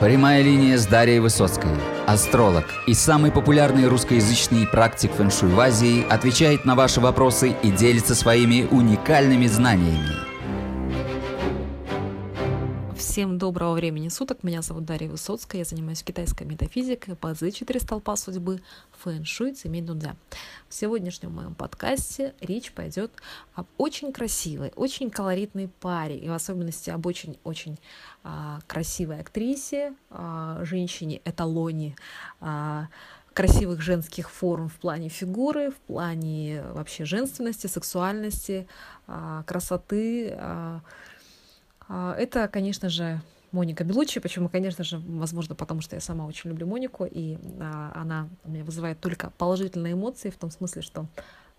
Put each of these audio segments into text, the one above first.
Прямая линия с Дарьей Высоцкой. Астролог и самый популярный русскоязычный практик фэншуй в Азии отвечает на ваши вопросы и делится своими уникальными знаниями. Всем доброго времени суток. Меня зовут Дарья Высоцкая. Я занимаюсь китайской метафизикой, базы четыре столпа судьбы, фэн-шуй, цемень дудзя. В сегодняшнем моем подкасте речь пойдет об очень красивой, очень колоритной паре, и в особенности об очень-очень а, красивой актрисе, а, женщине-эталоне, а, красивых женских форм в плане фигуры, в плане вообще женственности, сексуальности, а, красоты, а, это, конечно же, Моника Белучи. Почему, конечно же, возможно, потому что я сама очень люблю Монику, и а, она у меня вызывает только положительные эмоции, в том смысле, что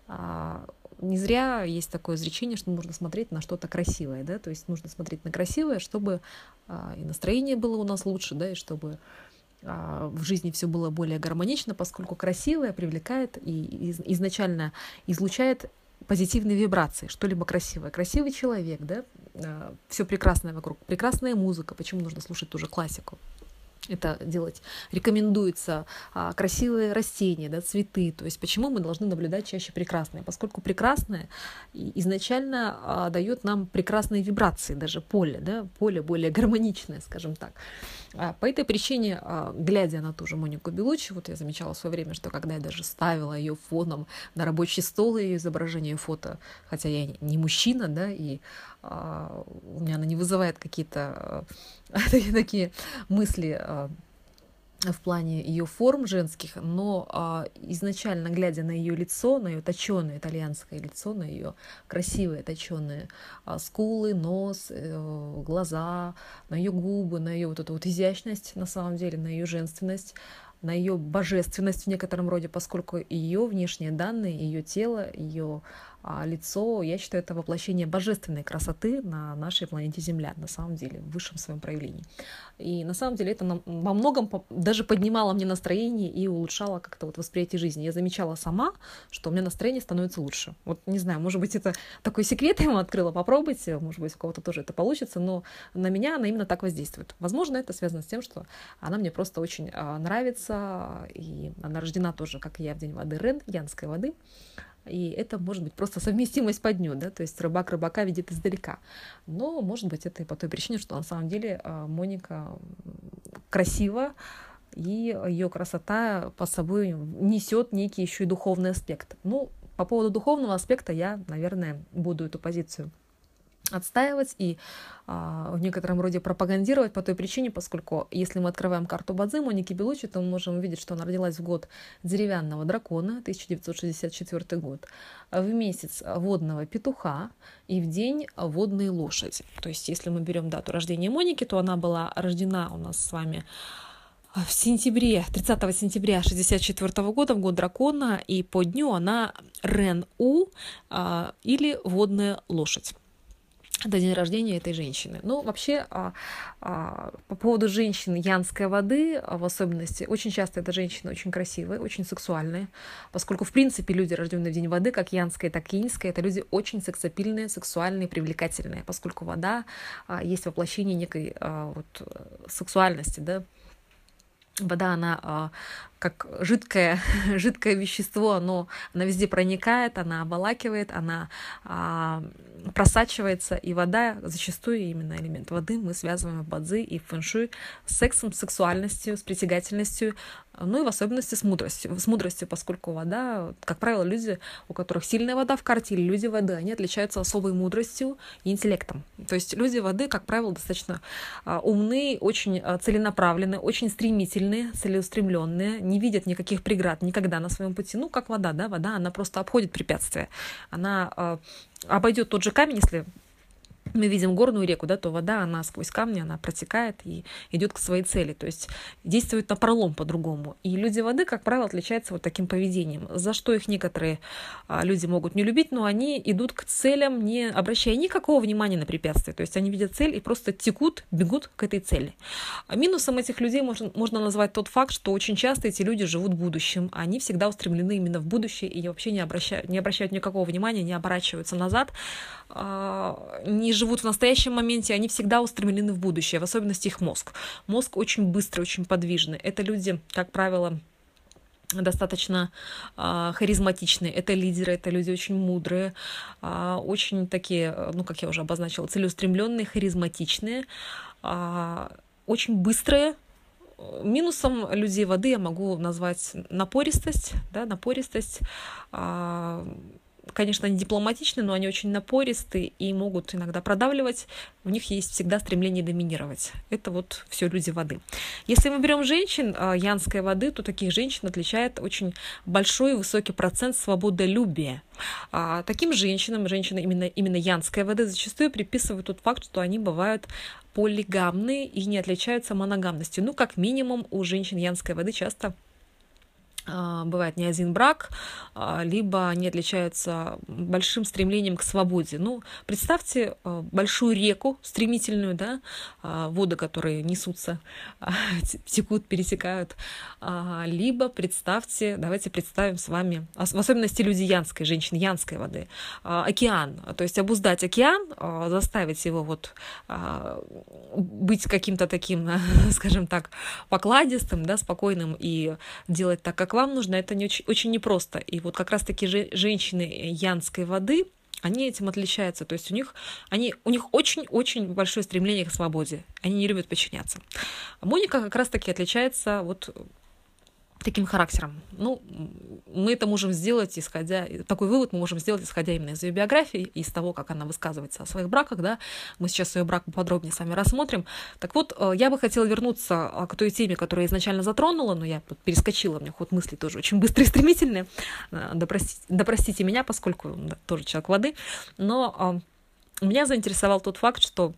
а, не зря есть такое изречение, что нужно смотреть на что-то красивое, да, то есть нужно смотреть на красивое, чтобы а, и настроение было у нас лучше, да, и чтобы а, в жизни все было более гармонично, поскольку красивое привлекает и из, изначально излучает позитивные вибрации, что-либо красивое. Красивый человек, да, а, все прекрасное вокруг, прекрасная музыка, почему нужно слушать ту же классику? Это делать. Рекомендуется а, красивые растения, да, цветы. То есть почему мы должны наблюдать чаще прекрасное? Поскольку прекрасное изначально а, дает нам прекрасные вибрации, даже поле, да, поле более гармоничное, скажем так. А, по этой причине, а, глядя на ту же Монику Белучи, вот я замечала в свое время, что когда я даже ставила ее фоном на рабочий стол ее изображение фото, хотя я не мужчина, да, и а, у меня она не вызывает какие-то а, такие мысли а, в плане ее форм женских, но а, изначально глядя на ее лицо, на ее точеное итальянское лицо, на ее красивые точеные а, скулы, нос, э, глаза, на ее губы, на ее вот эту вот изящность, на самом деле, на ее женственность, на ее божественность в некотором роде, поскольку ее внешние данные, ее тело, ее а лицо, я считаю, это воплощение божественной красоты на нашей планете Земля, на самом деле, в высшем своем проявлении. И на самом деле это нам, во многом даже поднимало мне настроение и улучшало как-то вот восприятие жизни. Я замечала сама, что у меня настроение становится лучше. Вот не знаю, может быть, это такой секрет я вам открыла, попробуйте, может быть, у кого-то тоже это получится, но на меня она именно так воздействует. Возможно, это связано с тем, что она мне просто очень а, нравится, и она рождена тоже, как и я, в день воды Рен, янской воды и это может быть просто совместимость по дню, да, то есть рыбак рыбака видит издалека. Но, может быть, это и по той причине, что на самом деле а, Моника красива, и ее красота по собой несет некий еще и духовный аспект. Ну, по поводу духовного аспекта я, наверное, буду эту позицию отстаивать и а, в некотором роде пропагандировать по той причине, поскольку если мы открываем карту Бадзи Моники Белучи, то мы можем увидеть, что она родилась в год деревянного дракона, 1964 год, в месяц водного петуха и в день водной лошади. То есть если мы берем дату рождения Моники, то она была рождена у нас с вами в сентябре, 30 сентября 64 года, в год дракона, и по дню она Рен-У а, или водная лошадь это день рождения этой женщины. Ну, вообще, а, а, по поводу женщин янской воды, а, в особенности, очень часто это женщины очень красивые, очень сексуальные, поскольку, в принципе, люди, рожденные в день воды, как янская, так и иньская, это люди очень сексапильные, сексуальные, привлекательные, поскольку вода а, есть воплощение некой а, вот, сексуальности, да, вода, она а, как жидкое, жидкое вещество, оно, она везде проникает, она обволакивает, она а, просачивается, и вода, зачастую именно элемент воды мы связываем в бадзи и фэншуй с сексом, сексуальностью, с притягательностью, ну и в особенности с мудростью, с мудростью, поскольку вода, как правило, люди, у которых сильная вода в карте, или люди воды, они отличаются особой мудростью и интеллектом. То есть люди воды, как правило, достаточно а, умные, очень а, целенаправленные, очень стремительные, целеустремленные, не видят никаких преград никогда на своем пути. Ну, как вода, да, вода, она просто обходит препятствия. Она э, обойдет тот же камень, если мы видим горную реку, да, то вода, она сквозь камни, она протекает и идет к своей цели, то есть действует на пролом по-другому. И люди воды, как правило, отличаются вот таким поведением, за что их некоторые а, люди могут не любить, но они идут к целям, не обращая никакого внимания на препятствия, то есть они видят цель и просто текут, бегут к этой цели. А минусом этих людей можно, можно назвать тот факт, что очень часто эти люди живут будущим, они всегда устремлены именно в будущее и вообще не обращают, не обращают никакого внимания, не оборачиваются назад, а, не живут живут в настоящем моменте, они всегда устремлены в будущее, в особенности их мозг. Мозг очень быстрый, очень подвижный. Это люди, как правило, достаточно э, харизматичные. Это лидеры, это люди очень мудрые, э, очень такие, ну, как я уже обозначила, целеустремленные, харизматичные, э, очень быстрые. Минусом людей воды я могу назвать напористость, да, напористость, э, конечно, они дипломатичны, но они очень напористы и могут иногда продавливать. У них есть всегда стремление доминировать. Это вот все люди воды. Если мы берем женщин а, янской воды, то таких женщин отличает очень большой и высокий процент свободолюбия. А таким женщинам, женщины именно, именно янской воды, зачастую приписывают тот факт, что они бывают полигамные и не отличаются моногамностью. Ну, как минимум, у женщин янской воды часто бывает не один брак, а, либо они отличаются большим стремлением к свободе. Ну, представьте а, большую реку стремительную, да, воды, которые несутся, текут, пересекают, либо представьте, давайте представим с вами, в особенности люди янской, женщин янской воды, океан, то есть обуздать океан, заставить его вот быть каким-то таким, скажем так, покладистым, да, спокойным и делать так, как вам нужно, это не очень, очень непросто. И вот как раз-таки же, женщины янской воды, они этим отличаются. То есть у них, они, у них очень-очень большое стремление к свободе. Они не любят подчиняться. Моника как раз-таки отличается вот таким характером. Ну, мы это можем сделать, исходя... Такой вывод мы можем сделать, исходя именно из ее биографии, из того, как она высказывается о своих браках, да. Мы сейчас ее брак подробнее с вами рассмотрим. Так вот, э, я бы хотела вернуться а, к той теме, которую я изначально затронула, но я перескочила, у меня ход мысли тоже очень быстрый и стремительный. Э, допростите, допростите меня, поскольку да, тоже человек воды. Но э, меня заинтересовал тот факт, что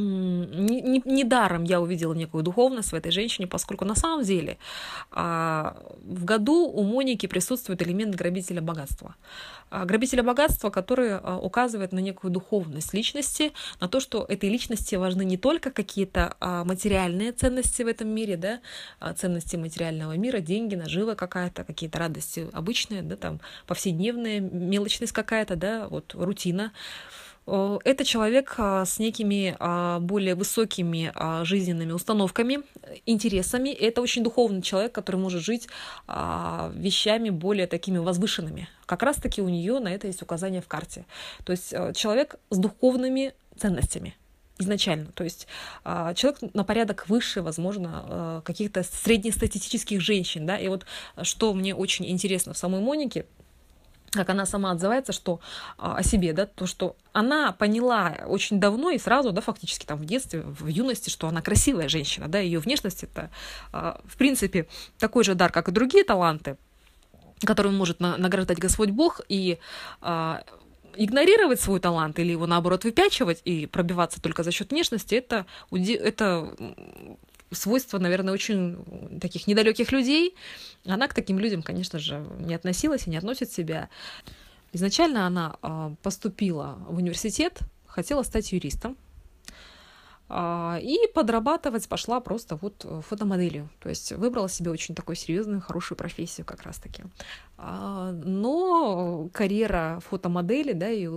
недаром не, не я увидела некую духовность в этой женщине, поскольку на самом деле а, в году у Моники присутствует элемент грабителя богатства. А, грабителя богатства, который а, указывает на некую духовность личности, на то, что этой личности важны не только какие-то а, материальные ценности в этом мире, да, а, ценности материального мира, деньги, нажива какая-то, какие-то радости обычные, да, там повседневная мелочность какая-то, да, вот рутина. Э, это человек а, с некими а, более высокими а, жизненными установками, интересами. Это очень духовный человек, который может жить вещами более такими возвышенными. Как раз-таки у нее на это есть указание в карте. То есть э, человек с духовными ценностями изначально. То есть человек на порядок выше, возможно, э, каких-то среднестатистических женщин. Да? И вот что мне очень интересно в самой Монике – как она сама отзывается, что а, о себе, да, то, что она поняла очень давно и сразу, да, фактически там в детстве, в юности, что она красивая женщина, да, ее внешность это, а, в принципе, такой же дар, как и другие таланты, которым может награждать Господь Бог, и а, игнорировать свой талант или его наоборот выпячивать и пробиваться только за счет внешности, это, это свойство, наверное, очень таких недалеких людей. Она к таким людям, конечно же, не относилась и не относит себя. Изначально она а, поступила в университет, хотела стать юристом, а, и подрабатывать пошла просто вот фотомоделью. То есть выбрала себе очень такую серьезную, хорошую профессию как раз-таки. А, но карьера фотомодели, да, и,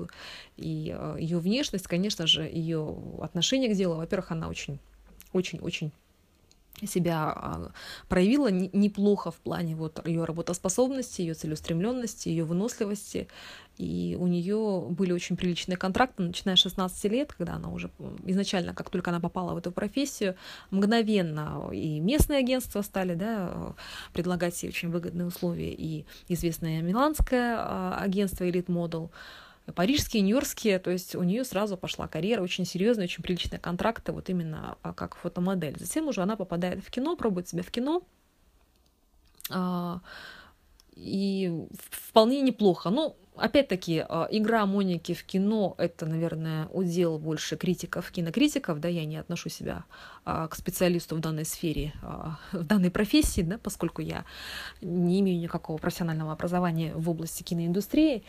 и ее внешность, конечно же, ее отношение к делу, во-первых, она очень очень-очень себя а, проявила неплохо в плане вот ее работоспособности, ее целеустремленности, ее выносливости. И у нее были очень приличные контракты, начиная с 16 лет, когда она уже изначально, как только она попала в эту профессию, мгновенно и местные агентства стали да, предлагать ей очень выгодные условия, и известное миланское а, агентство Elite Model – парижские, нью-йоркские, то есть у нее сразу пошла карьера, очень серьезные, очень приличные контракты, вот именно а, как фотомодель. Затем уже она попадает в кино, пробует себя в кино, а, и вполне неплохо. Ну, опять-таки, а, игра Моники в кино — это, наверное, удел больше критиков, кинокритиков, да, я не отношу себя к специалисту в данной сфере, в данной профессии, да, поскольку я не имею никакого профессионального образования в области киноиндустрии,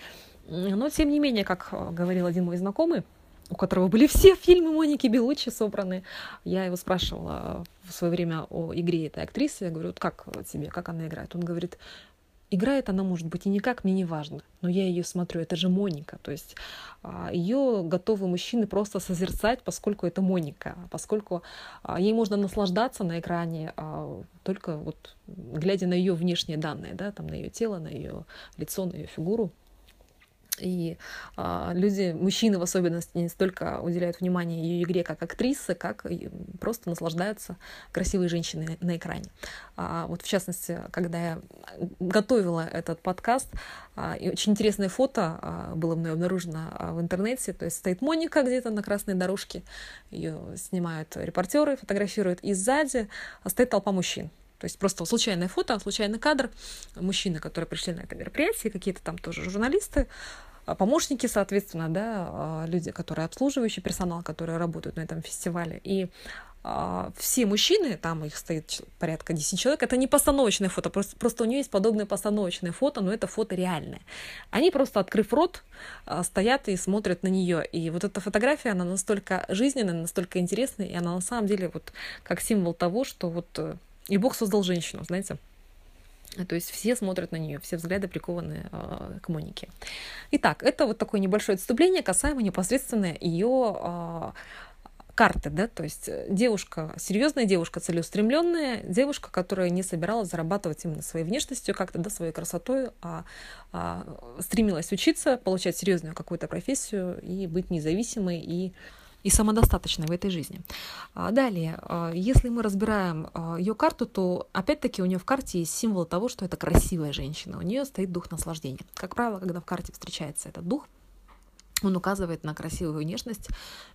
но, тем не менее, как э, говорил один мой знакомый, у которого были все фильмы Моники Белуччи собраны. Я его спрашивала в свое время о игре этой актрисы. Я говорю, вот как тебе, как она играет? Он говорит, играет она, может быть, и никак, мне не важно, но я ее смотрю, это же Моника, то есть а, ее готовы мужчины просто созерцать, поскольку это Моника, поскольку а, ей можно наслаждаться на экране а, только вот глядя на ее внешние данные, да, там на ее тело, на ее лицо, на ее фигуру. И а, люди, мужчины в особенности, не столько уделяют внимание ее игре как актрисы, как просто наслаждаются красивой женщиной на экране. А, вот в частности, когда я готовила этот подкаст, а, и очень интересное фото а, было мной обнаружено а, в интернете. То есть стоит Моника где-то на красной дорожке, ее снимают репортеры, фотографируют, и сзади стоит толпа мужчин. То есть просто случайное фото, случайный кадр. Мужчины, которые пришли на это мероприятие, какие-то там тоже журналисты, а помощники, соответственно, да, а, люди, которые обслуживающий персонал, которые работают на этом фестивале. И а, все мужчины, там их стоит порядка 10 человек, это не постановочное фото, просто, просто у нее есть подобное постановочное фото, но это фото реальное. Они просто, открыв рот, стоят и смотрят на нее. И вот эта фотография, она настолько жизненная, настолько интересная, и она на самом деле вот как символ того, что вот э, и Бог создал женщину, знаете. То есть все смотрят на нее, все взгляды прикованы э, к Монике. Итак, это вот такое небольшое отступление касаемо непосредственно ее э, карты, да, то есть девушка, серьезная девушка, целеустремленная, девушка, которая не собиралась зарабатывать именно своей внешностью, как-то, да, своей красотой, а, а стремилась учиться, получать серьезную какую-то профессию и быть независимой и и самодостаточной в этой жизни. А, далее, а, если мы разбираем а, ее карту, то опять-таки у нее в карте есть символ того, что это красивая женщина. У нее стоит дух наслаждения. Как правило, когда в карте встречается этот дух, он указывает на красивую внешность,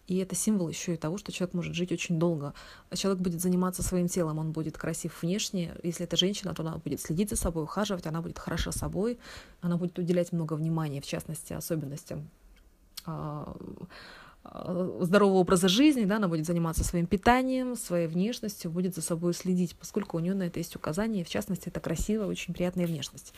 и это символ еще и того, что человек может жить очень долго. Человек будет заниматься своим телом, он будет красив внешне. Если это женщина, то она будет следить за собой, ухаживать, она будет хороша собой, она будет уделять много внимания, в частности, особенностям здорового образа жизни, да, она будет заниматься своим питанием, своей внешностью, будет за собой следить, поскольку у нее на это есть указания, в частности, это красивая, очень приятная внешность.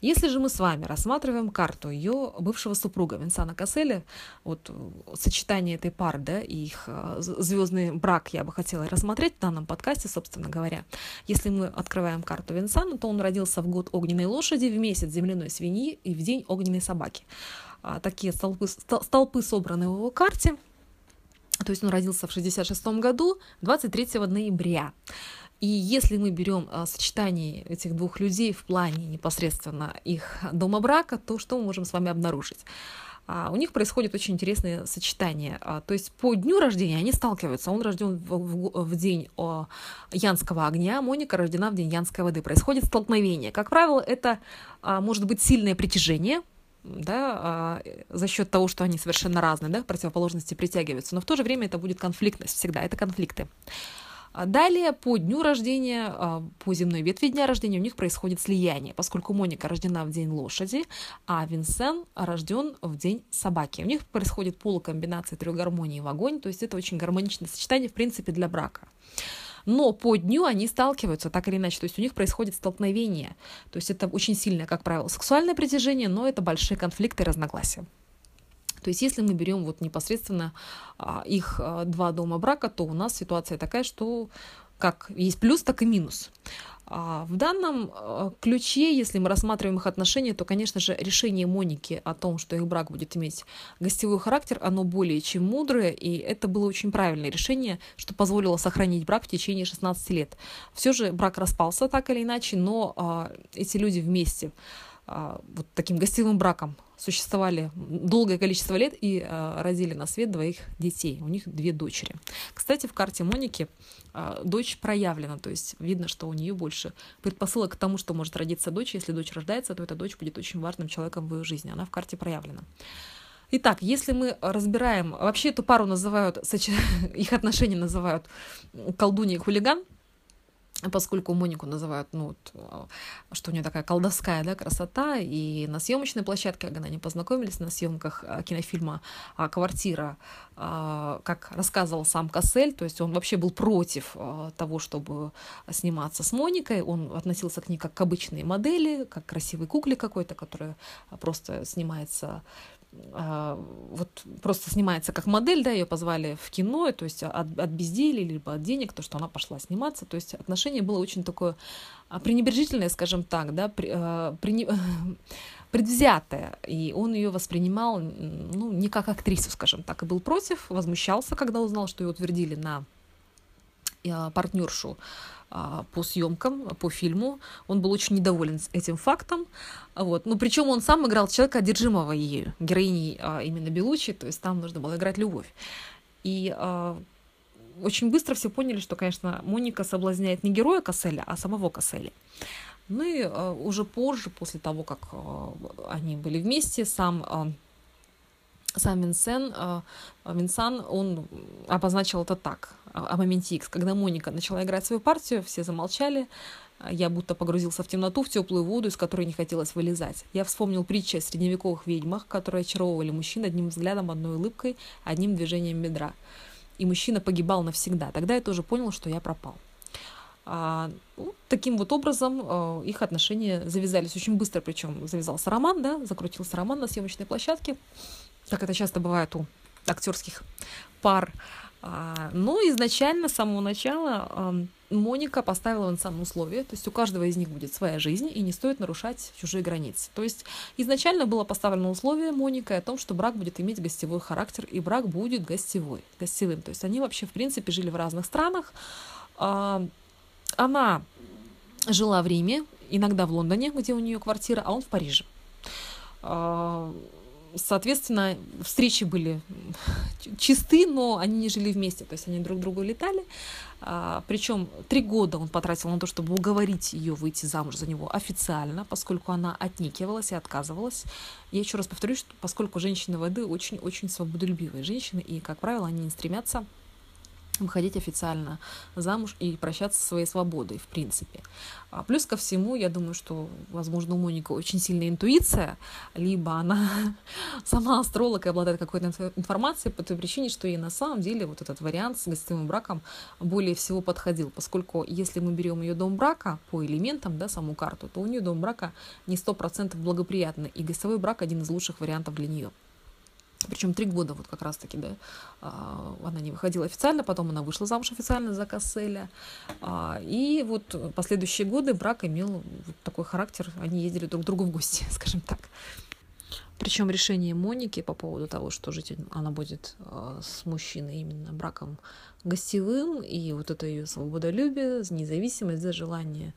Если же мы с вами рассматриваем карту ее бывшего супруга Винсана Касселя, вот э, сочетание этой пары, да, и их э, звездный брак я бы хотела рассмотреть в данном подкасте, собственно говоря. Если мы открываем карту Винсана, то он родился в год огненной лошади, в месяц земляной свиньи и в день огненной собаки. А, такие столпы, столпы собраны в его карте. То есть он родился в 66 году, 23 ноября. И если мы берем а, сочетание этих двух людей в плане непосредственно их дома брака, то что мы можем с вами обнаружить? А, у них происходит очень интересное сочетание. А, то есть по дню рождения они сталкиваются. Он рожден в, в, в день о, янского огня, Моника рождена в день янской воды. Происходит столкновение. Как правило, это а, может быть сильное притяжение, да, а, за счет того, что они совершенно разные, да, противоположности притягиваются. Но в то же время это будет конфликтность всегда, это конфликты. А далее, по дню рождения, а, по земной ветви дня рождения у них происходит слияние, поскольку Моника рождена в день лошади, а Винсен рожден в день собаки. У них происходит полукомбинация трех гармоний в огонь, то есть это очень гармоничное сочетание, в принципе, для брака но по дню они сталкиваются так или иначе, то есть у них происходит столкновение, то есть это очень сильное, как правило, сексуальное притяжение, но это большие конфликты и разногласия. То есть если мы берем вот непосредственно а, их а, два дома брака, то у нас ситуация такая, что как есть плюс, так и минус. А в данном э, ключе, если мы рассматриваем их отношения, то, конечно же, решение Моники о том, что их брак будет иметь гостевой характер, оно более чем мудрое, и это было очень правильное решение, что позволило сохранить брак в течение 16 лет. Все же брак распался так или иначе, но а, эти люди вместе вот таким гостевым браком существовали долгое количество лет и а, родили на свет двоих детей. У них две дочери. Кстати, в карте Моники а, дочь проявлена, то есть видно, что у нее больше предпосылок к тому, что может родиться дочь. Если дочь рождается, то эта дочь будет очень важным человеком в ее жизни. Она в карте проявлена. Итак, если мы разбираем, вообще эту пару называют, их отношения называют колдунья и хулиган, поскольку Монику называют, ну, а, что у нее такая колдовская да, красота, и на съемочной площадке, когда они познакомились на съемках а, кинофильма а, «Квартира», как рассказывал сам Кассель, то есть он вообще был против того, чтобы сниматься с Моникой, он относился к ней как к обычной модели, как к красивой кукле какой-то, которая просто снимается вот просто снимается как модель, да, ее позвали в кино, то есть от, от безделия, либо от денег, то, что она пошла сниматься, то есть отношение было очень такое а, пренебрежительное, скажем так, да, при, а, при, предвзятое, и он ее воспринимал, ну, не как актрису, скажем так, и был против, возмущался, когда узнал, что ее утвердили на партнершу а, по съемкам, по фильму. Он был очень недоволен этим фактом. Вот. Ну, причем он сам играл человека, одержимого ею, героиней а, именно Белучи, то есть там нужно было играть любовь. И а, очень быстро все поняли, что, конечно, Моника соблазняет не героя Касселя, а самого Касселя. Ну и а, уже позже, после того, как а, они были вместе, сам а, сам Винсен, а, Винсан, он обозначил это так о моменте X, когда Моника начала играть свою партию, все замолчали, я будто погрузился в темноту, в теплую воду, из которой не хотелось вылезать. Я вспомнил притчи о средневековых ведьмах, которые очаровывали мужчин одним взглядом, одной улыбкой, одним движением бедра. И мужчина погибал навсегда. Тогда я тоже понял, что я пропал. А, ну, таким вот образом э, их отношения завязались очень быстро, причем завязался роман, да, закрутился роман на съемочной площадке, как это часто бывает у актерских пар. А, Но ну, изначально, с самого начала, Моника поставила он сам условие, то есть у каждого из них будет своя жизнь, и не стоит нарушать чужие границы. То есть изначально было поставлено условие Моникой о том, что брак будет иметь гостевой характер, и брак будет гостевой, гостевым. То есть они вообще, в принципе, жили в разных странах. А, она жила в Риме, иногда в Лондоне, где у нее квартира, а он в Париже. Соответственно, встречи были чисты, но они не жили вместе, то есть они друг другу летали. А, причем три года он потратил на то, чтобы уговорить ее выйти замуж за него официально, поскольку она отникивалась и отказывалась. Я еще раз повторюсь, что поскольку женщины воды очень-очень свободолюбивые женщины, и, как правило, они не стремятся выходить официально замуж и прощаться со своей свободой, в принципе. А плюс ко всему, я думаю, что, возможно, у Моника очень сильная интуиция, либо она сама астролог и обладает какой-то информацией по той причине, что ей на самом деле вот этот вариант с гостевым браком более всего подходил, поскольку если мы берем ее дом брака по элементам, да, саму карту, то у нее дом брака не сто процентов благоприятный, и гостевой брак один из лучших вариантов для нее. Причем три года вот как раз-таки, да, а, она не выходила официально, потом она вышла замуж официально за Касселя. А, и вот последующие годы брак имел вот такой характер, они ездили друг к другу в гости, скажем так. Причем решение Моники по поводу того, что жить она будет а, с мужчиной именно браком гостевым, и вот это ее свободолюбие, независимость, за желание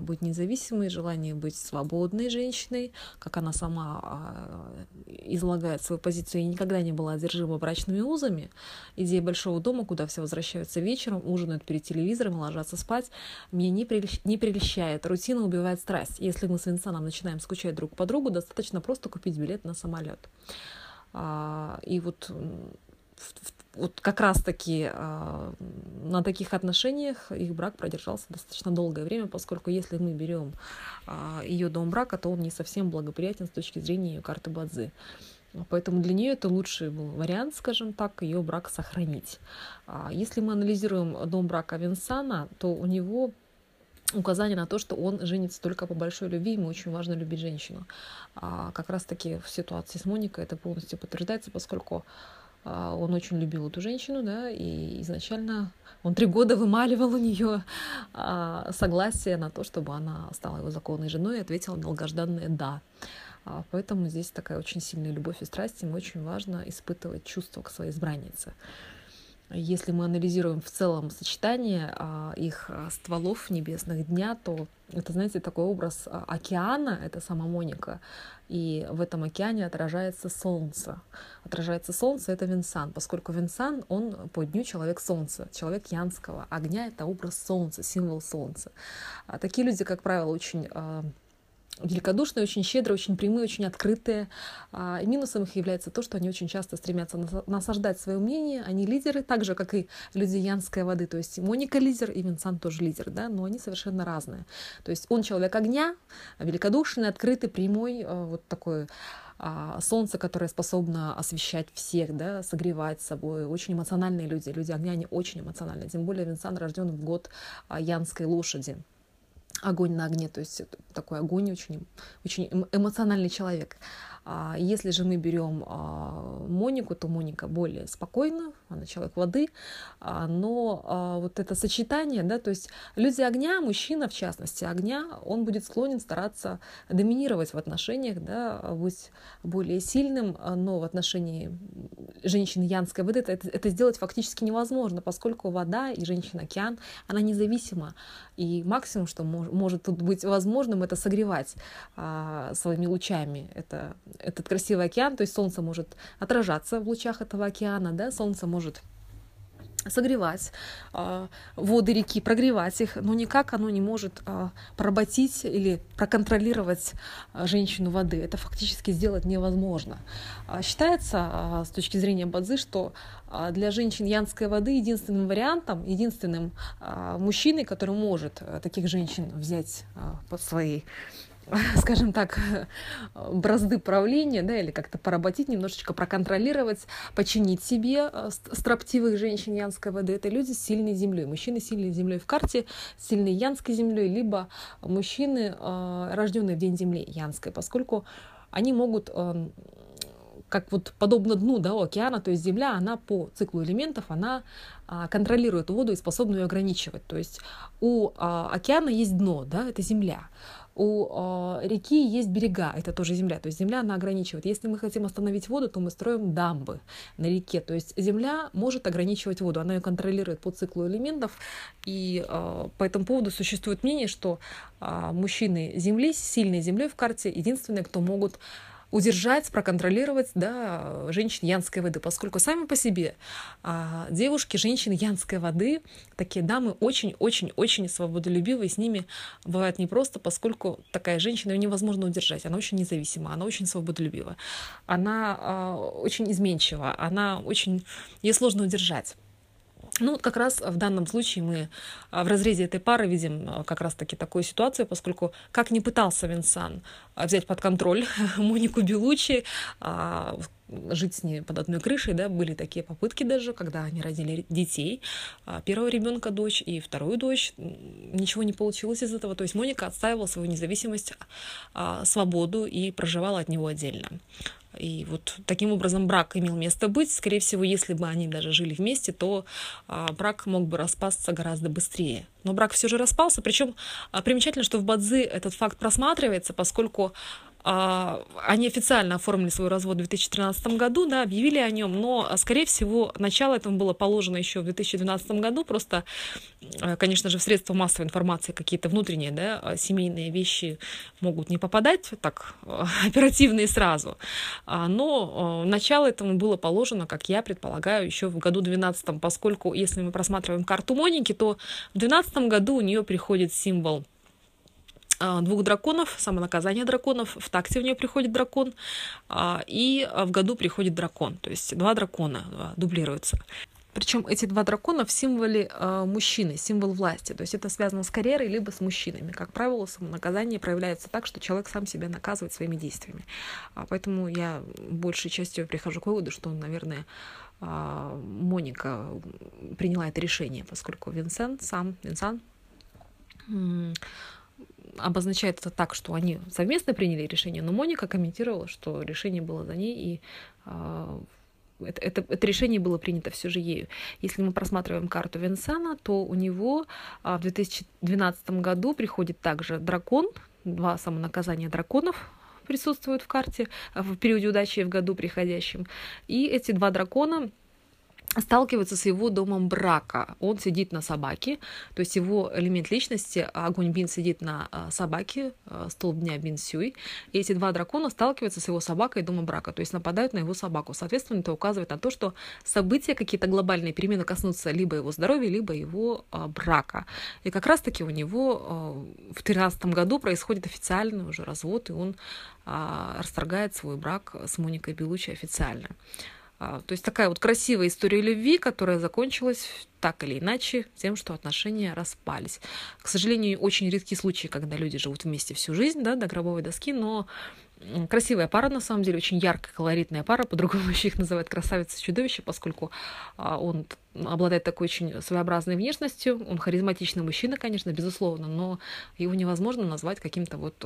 быть независимой, желание быть свободной женщиной, как она сама а, излагает свою позицию, и никогда не была одержима брачными узами. Идея большого дома, куда все возвращаются вечером, ужинают перед телевизором, ложатся спать, меня не, прельщ... не прельщает. Рутина убивает страсть. Если мы с Винсаном начинаем скучать друг по другу, достаточно просто купить билет на самолет. А, и вот вот как раз-таки э, на таких отношениях их брак продержался достаточно долгое время, поскольку если мы берем э, ее дом брака, то он не совсем благоприятен с точки зрения ее карты Бадзы. Поэтому для нее это лучший был вариант, скажем так, ее брак сохранить. Если мы анализируем дом брака Винсана, то у него указание на то, что он женится только по большой любви, ему очень важно любить женщину. А как раз-таки в ситуации с Моникой это полностью подтверждается, поскольку а, он очень любил эту женщину, да, и изначально он три года вымаливал у нее а, согласие на то, чтобы она стала его законной женой, и ответила долгожданное «да». А, поэтому здесь такая очень сильная любовь и страсть, им очень важно испытывать чувства к своей избраннице. Если мы анализируем в целом сочетание а, их а, стволов небесных дня, то это, знаете, такой образ а, океана, это сама Моника, и в этом океане отражается солнце. Отражается солнце — это Винсан, поскольку Винсан, он по дню человек солнца, человек янского. Огня — это образ солнца, символ солнца. Такие люди, как правило, очень великодушные, очень щедрые, очень прямые, очень открытые. А, и минусом их является то, что они очень часто стремятся насаждать свое мнение. Они лидеры, так же, как и люди Янской воды. То есть Моника лидер и Винсан тоже лидер, да, но они совершенно разные. То есть он человек огня, великодушный, открытый, прямой, а, вот такой а, солнце, которое способно освещать всех, да, согревать собой. Очень эмоциональные люди. Люди огня, они очень эмоциональные. Тем более Винсан рожден в год Янской лошади огонь на огне, то есть такой огонь очень, очень эмоциональный человек. А, если же мы берем а, Монику, то Моника более спокойна, она человек воды, а, но вот это сочетание, да, то есть люди огня, мужчина в частности огня, он будет склонен стараться доминировать в отношениях, да, быть более сильным, но в отношении женщины янской воды это, это сделать фактически невозможно, поскольку вода и женщина-океан, она независима, и максимум, что мож, может тут быть возможным, это согревать а, своими лучами. Это, этот красивый океан, то есть солнце может отражаться в лучах этого океана, да, солнце может согревать э, воды реки, прогревать их, но никак оно не может э, поработить или проконтролировать э, женщину воды. Это фактически сделать невозможно. Э, считается э, с точки зрения Бадзы, что э, для женщин янской воды единственным вариантом, единственным э, мужчиной, который может э, таких женщин взять э, под свои скажем так, бразды правления, да, или как-то поработить, немножечко проконтролировать, починить себе э, строптивых женщин янской воды. Это люди с сильной землей. Мужчины с сильной землей в карте, с сильной янской землей, либо мужчины, э, рожденные в день земли янской, поскольку они могут эм, как вот подобно дну да, океана, то есть Земля, она по циклу элементов, она а, контролирует воду и способна ее ограничивать. То есть у а, океана есть дно, да, это Земля у э, реки есть берега, это тоже земля, то есть земля она ограничивает. Если мы хотим остановить воду, то мы строим дамбы на реке, то есть земля может ограничивать воду, она ее контролирует по циклу элементов, и э, по этому поводу существует мнение, что э, мужчины земли сильной землей в карте единственные, кто могут удержать, проконтролировать да, женщин янской воды, поскольку сами по себе а, девушки, женщины янской воды, такие дамы очень-очень-очень свободолюбивые, с ними бывает непросто, поскольку такая женщина, ее невозможно удержать, она очень независима, она очень свободолюбива, она а, очень изменчива, она очень, ей сложно удержать. Ну, как раз в данном случае мы а, в разрезе этой пары видим а, как раз-таки такую ситуацию, поскольку как не пытался Винсан а, взять под контроль Монику Белучи, жить с ней под одной крышей, да, были такие попытки даже, когда они родили детей, первого ребенка дочь и вторую дочь, ничего не получилось из этого, то есть Моника отстаивала свою независимость, свободу и проживала от него отдельно. И вот таким образом брак имел место быть. Скорее всего, если бы они даже жили вместе, то а, брак мог бы распасться гораздо быстрее. Но брак все же распался. Причем а, примечательно, что в Бадзи этот факт просматривается, поскольку они официально оформили свой развод в 2013 году, да, объявили о нем, но, а, скорее всего, начало этому было положено еще в 2012 году. Просто, а, конечно же, в средства массовой информации какие-то внутренние, да, семейные вещи могут не попадать так оперативно и сразу. Но начало этому было положено, как я предполагаю, еще в году 2012, поскольку, если мы просматриваем карту Моники, то в 2012 году у нее приходит символ а, двух драконов, самонаказание драконов, в такте в нее приходит дракон, а, и в году приходит дракон, то есть два дракона а, дублируются. Причем эти два дракона в символе мужчины, символ власти. То есть это связано с карьерой либо с мужчинами. Как правило, самонаказание проявляется так, что человек сам себя наказывает своими действиями. А поэтому я большей частью прихожу к выводу, что, наверное, Моника приняла это решение, поскольку Винсент сам, Винсан обозначает это так, что они совместно приняли решение, но Моника комментировала, что решение было за ней, и э, это, это, это решение было принято все же ею. Если мы просматриваем карту Винсана, то у него э, в 2012 году приходит также дракон, два самонаказания драконов присутствуют в карте в периоде удачи в году приходящем. И эти два дракона сталкивается с его домом брака. Он сидит на собаке, то есть его элемент личности, огонь Бин сидит на а, собаке, а, столб дня Бин Сюй, и эти два дракона сталкиваются с его собакой дома брака, то есть нападают на его собаку. Соответственно, это указывает на то, что события, какие-то глобальные перемены коснутся либо его здоровья, либо его а, брака. И как раз-таки у него в 2013 году происходит официальный уже развод, и он расторгает свой брак с Моникой Белучи официально. А, то есть такая вот красивая история любви, которая закончилась так или иначе тем, что отношения распались. К сожалению, очень редкие случаи, когда люди живут вместе всю жизнь, да, до гробовой доски, но красивая пара, на самом деле, очень яркая, колоритная пара, по-другому еще их называют красавица и чудовище, поскольку а, он обладает такой очень своеобразной внешностью, он харизматичный мужчина, конечно, безусловно, но его невозможно назвать каким-то вот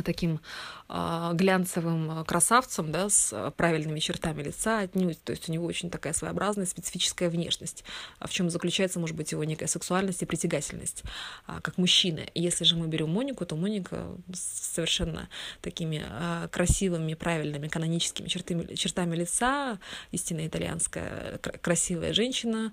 таким э, глянцевым красавцем, да, с правильными чертами лица отнюдь. То есть у него очень такая своеобразная специфическая внешность, в чем заключается, может быть, его некая сексуальность и притягательность, как мужчина. Если же мы берем Монику, то Моника с совершенно такими красивыми, правильными, каноническими чертами, чертами лица, истинно итальянская красивая женщина,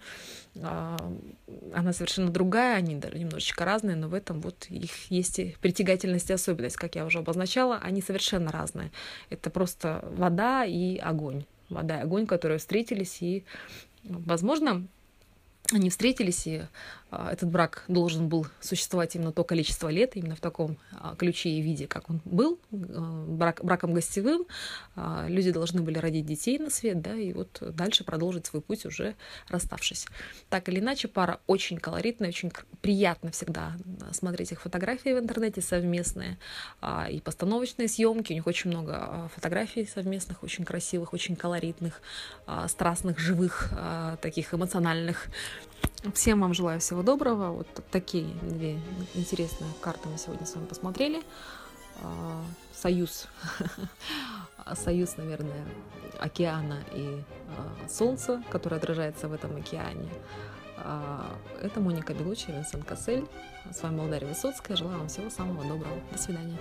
она совершенно другая, они немножечко разные, но в этом вот их есть и притягательность и особенность, как я уже обозначала, они совершенно разные. Это просто вода и огонь. Вода и огонь, которые встретились, и, возможно, они встретились, и этот брак должен был существовать именно то количество лет, именно в таком а, ключе и виде, как он был, а, брак, браком гостевым. Люди должны были родить детей на свет, да, и вот дальше продолжить свой путь уже расставшись. Так или иначе, пара очень колоритная, очень приятно всегда смотреть их фотографии в интернете совместные, и постановочные съемки. У них очень много фотографий совместных, очень красивых, очень колоритных, страстных, живых, таких эмоциональных. Всем вам желаю всего доброго. Вот такие две интересные карты мы сегодня с вами посмотрели. А, союз, союз, наверное, океана и а, солнца, которое отражается в этом океане. А, это Моника Белучи, Винсент Кассель. С вами была Дарья Высоцкая. Желаю вам всего самого доброго. До свидания.